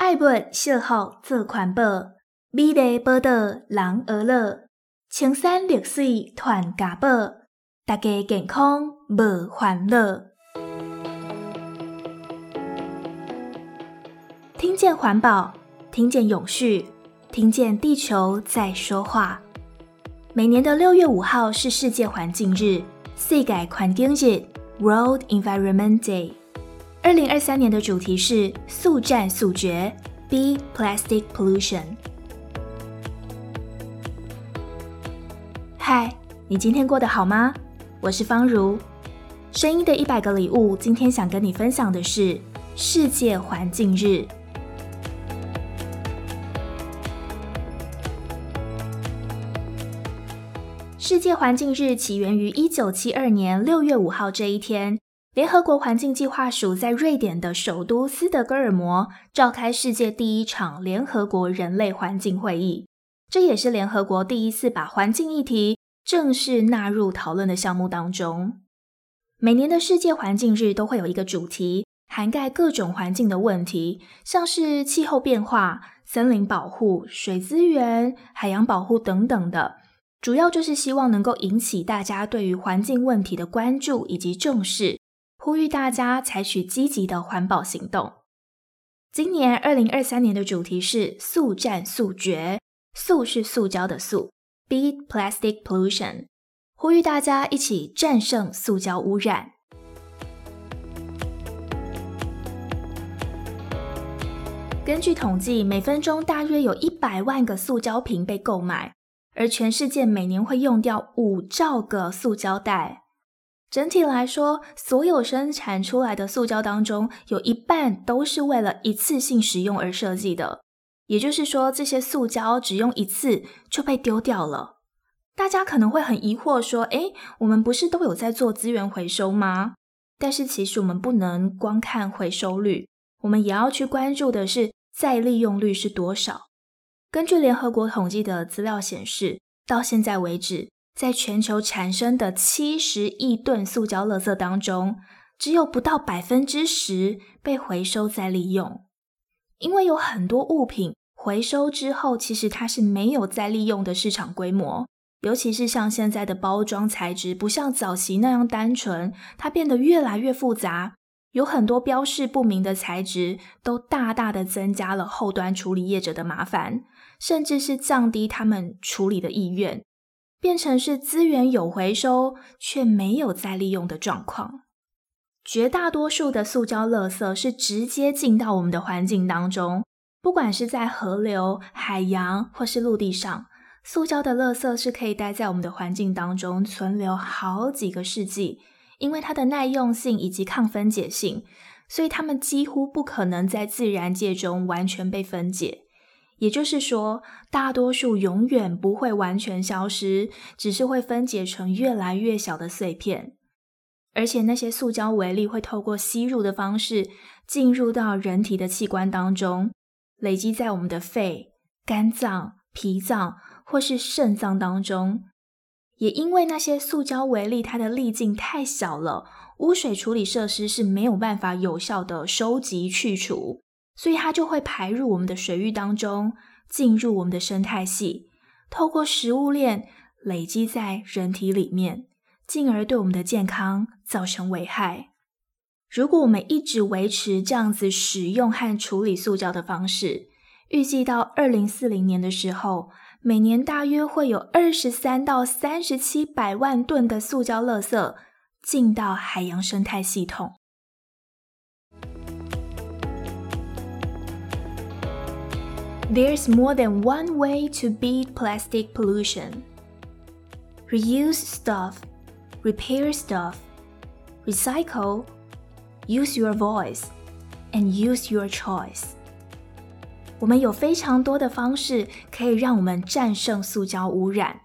爱物惜福做环保，美丽宝岛人呵乐，青山绿水传家宝，大家健康无烦恼。听见环保，听见永续，听见地球在说话。每年的六月五号是世界环境日，世界环境日 （World Environment Day）。二零二三年的主题是速战速决 B. Plastic Pollution。嗨，你今天过得好吗？我是方如。声音的一百个礼物，今天想跟你分享的是世界环境日。世界环境日起源于一九七二年六月五号这一天。联合国环境计划署在瑞典的首都斯德哥尔摩召开世界第一场联合国人类环境会议，这也是联合国第一次把环境议题正式纳入讨论的项目当中。每年的世界环境日都会有一个主题，涵盖各种环境的问题，像是气候变化、森林保护、水资源、海洋保护等等的，主要就是希望能够引起大家对于环境问题的关注以及重视。呼吁大家采取积极的环保行动。今年二零二三年的主题是速战速决，速是塑胶的速，Beat Plastic Pollution，呼吁大家一起战胜塑胶污染。根据统计，每分钟大约有一百万个塑胶瓶被购买，而全世界每年会用掉五兆个塑胶袋。整体来说，所有生产出来的塑胶当中，有一半都是为了一次性使用而设计的。也就是说，这些塑胶只用一次就被丢掉了。大家可能会很疑惑说：“诶，我们不是都有在做资源回收吗？”但是其实我们不能光看回收率，我们也要去关注的是再利用率是多少。根据联合国统计的资料显示，到现在为止，在全球产生的七十亿吨塑胶垃圾当中，只有不到百分之十被回收再利用。因为有很多物品回收之后，其实它是没有再利用的市场规模。尤其是像现在的包装材质，不像早期那样单纯，它变得越来越复杂，有很多标示不明的材质，都大大的增加了后端处理业者的麻烦，甚至是降低他们处理的意愿。变成是资源有回收却没有再利用的状况。绝大多数的塑胶垃圾是直接进到我们的环境当中，不管是在河流、海洋或是陆地上，塑胶的垃圾是可以待在我们的环境当中存留好几个世纪，因为它的耐用性以及抗分解性，所以它们几乎不可能在自然界中完全被分解。也就是说，大多数永远不会完全消失，只是会分解成越来越小的碎片。而且那些塑胶微粒会透过吸入的方式进入到人体的器官当中，累积在我们的肺、肝脏、脾脏或是肾脏当中。也因为那些塑胶微粒它的粒径太小了，污水处理设施是没有办法有效的收集去除。所以它就会排入我们的水域当中，进入我们的生态系，透过食物链累积在人体里面，进而对我们的健康造成危害。如果我们一直维持这样子使用和处理塑胶的方式，预计到二零四零年的时候，每年大约会有二十三到三十七百万吨的塑胶垃圾进到海洋生态系统。There's more than one way to beat plastic pollution. Reuse stuff, repair stuff, recycle, use your voice, and use your choice. 我们有非常多的方式可以让我们战胜塑胶污染，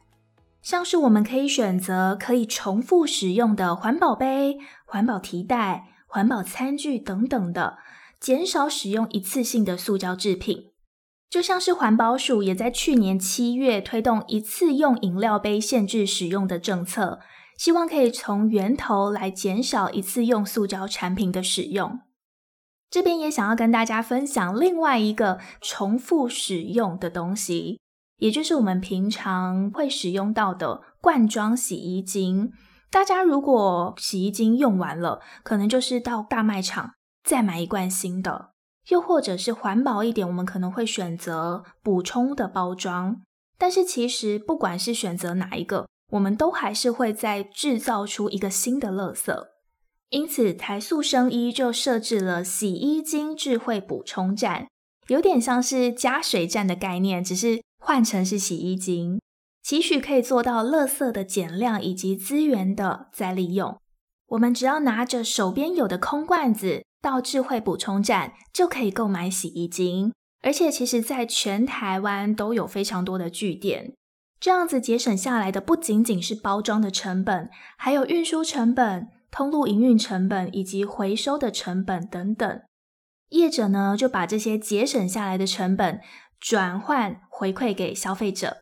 像是我们可以选择可以重复使用的环保杯、环保提袋、环保餐具等等的，减少使用一次性的塑胶制品。 就像是环保署也在去年七月推动一次用饮料杯限制使用的政策，希望可以从源头来减少一次用塑胶产品的使用。这边也想要跟大家分享另外一个重复使用的东西，也就是我们平常会使用到的罐装洗衣精。大家如果洗衣精用完了，可能就是到大卖场再买一罐新的，又或者是环保一点，我们可能会选择补充的包装。但是其实不管是选择哪一个，我们都还是会再制造出一个新的垃圾。因此，台塑生衣就设置了洗衣精智慧补充站，有点像是加水站的概念，只是换成是洗衣精，期许可以做到垃圾的减量以及资源的再利用。我们只要拿着手边有的空罐子到智慧补充站，就可以购买洗衣精，而且其实在全台湾都有非常多的据点，这样子节省下来的不仅仅是包装的成本，还有运输成本。通路营运成本以及回收的成本等等，业者呢就把这些节省下来的成本转换回馈给消费者。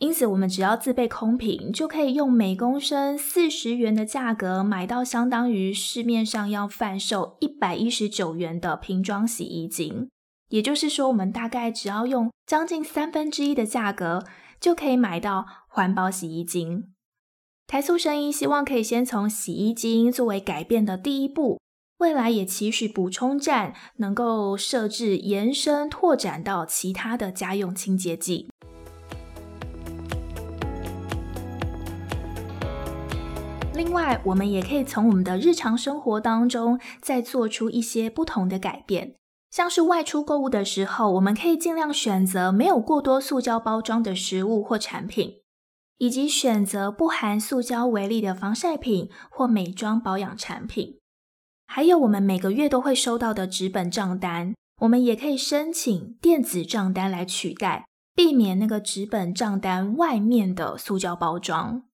因此，我们只要自备空瓶，就可以用每公升四十元的价格买到相当于市面上要贩售一百一十九元的瓶装洗衣精。也就是说，我们大概只要用将近三分之一的价格，就可以买到环保洗衣精。台塑生医希望可以先从洗衣精作为改变的第一步，未来也期许补充站能够设置延伸拓展到其他的家用清洁剂。另外，我们也可以从我们的日常生活当中再做出一些不同的改变，像是外出购物的时候，我们可以尽量选择没有过多塑胶包装的食物或产品。以及选择不含塑胶为例的防晒品或美妆保养产品，还有我们每个月都会收到的纸本账单，我们也可以申请电子账单来取代，避免那个纸本账单外面的塑胶包装。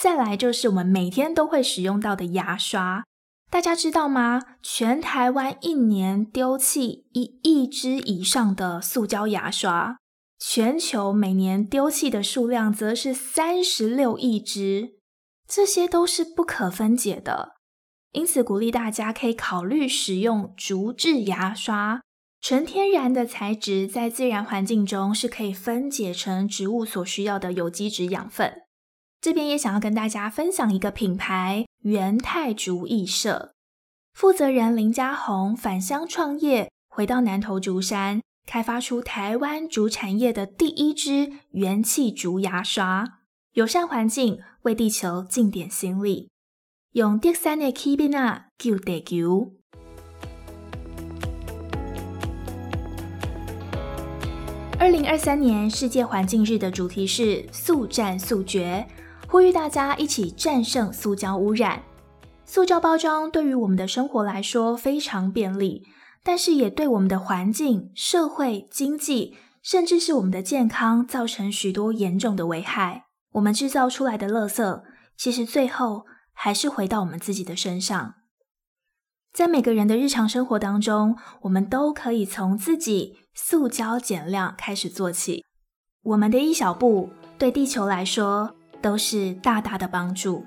再来就是我们每天都会使用到的牙刷，大家知道吗？全台湾一年丢弃一亿支以上的塑胶牙刷。全球每年丢弃的数量则是三十六亿支，这些都是不可分解的。因此，鼓励大家可以考虑使用竹制牙刷，纯天然的材质，在自然环境中是可以分解成植物所需要的有机质养分。这边也想要跟大家分享一个品牌——元泰竹艺社，负责人林家宏返乡创业，回到南投竹山。开发出台湾竹产业的第一支元气竹牙刷，友善环境，为地球尽点心力，用第三的气瓶啊救地球。二零二三年世界环境日的主题是速战速决，呼吁大家一起战胜塑胶污染。塑胶包装对于我们的生活来说非常便利。但是也对我们的环境、社会、经济，甚至是我们的健康造成许多严重的危害。我们制造出来的垃圾，其实最后还是回到我们自己的身上。在每个人的日常生活当中，我们都可以从自己塑胶减量开始做起。我们的一小步，对地球来说都是大大的帮助。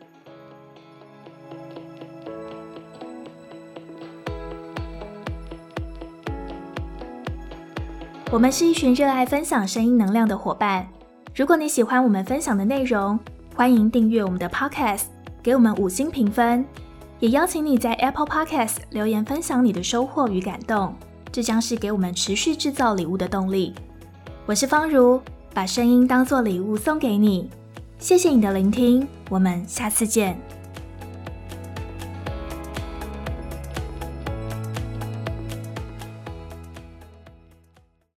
我们是一群热爱分享声音能量的伙伴。如果你喜欢我们分享的内容，欢迎订阅我们的 Podcast，给我们五星评分，也邀请你在 Apple Podcast 留言分享你的收获与感动，这将是给我们持续制造礼物的动力。我是方如，把声音当作礼物送给你。谢谢你的聆听，我们下次见。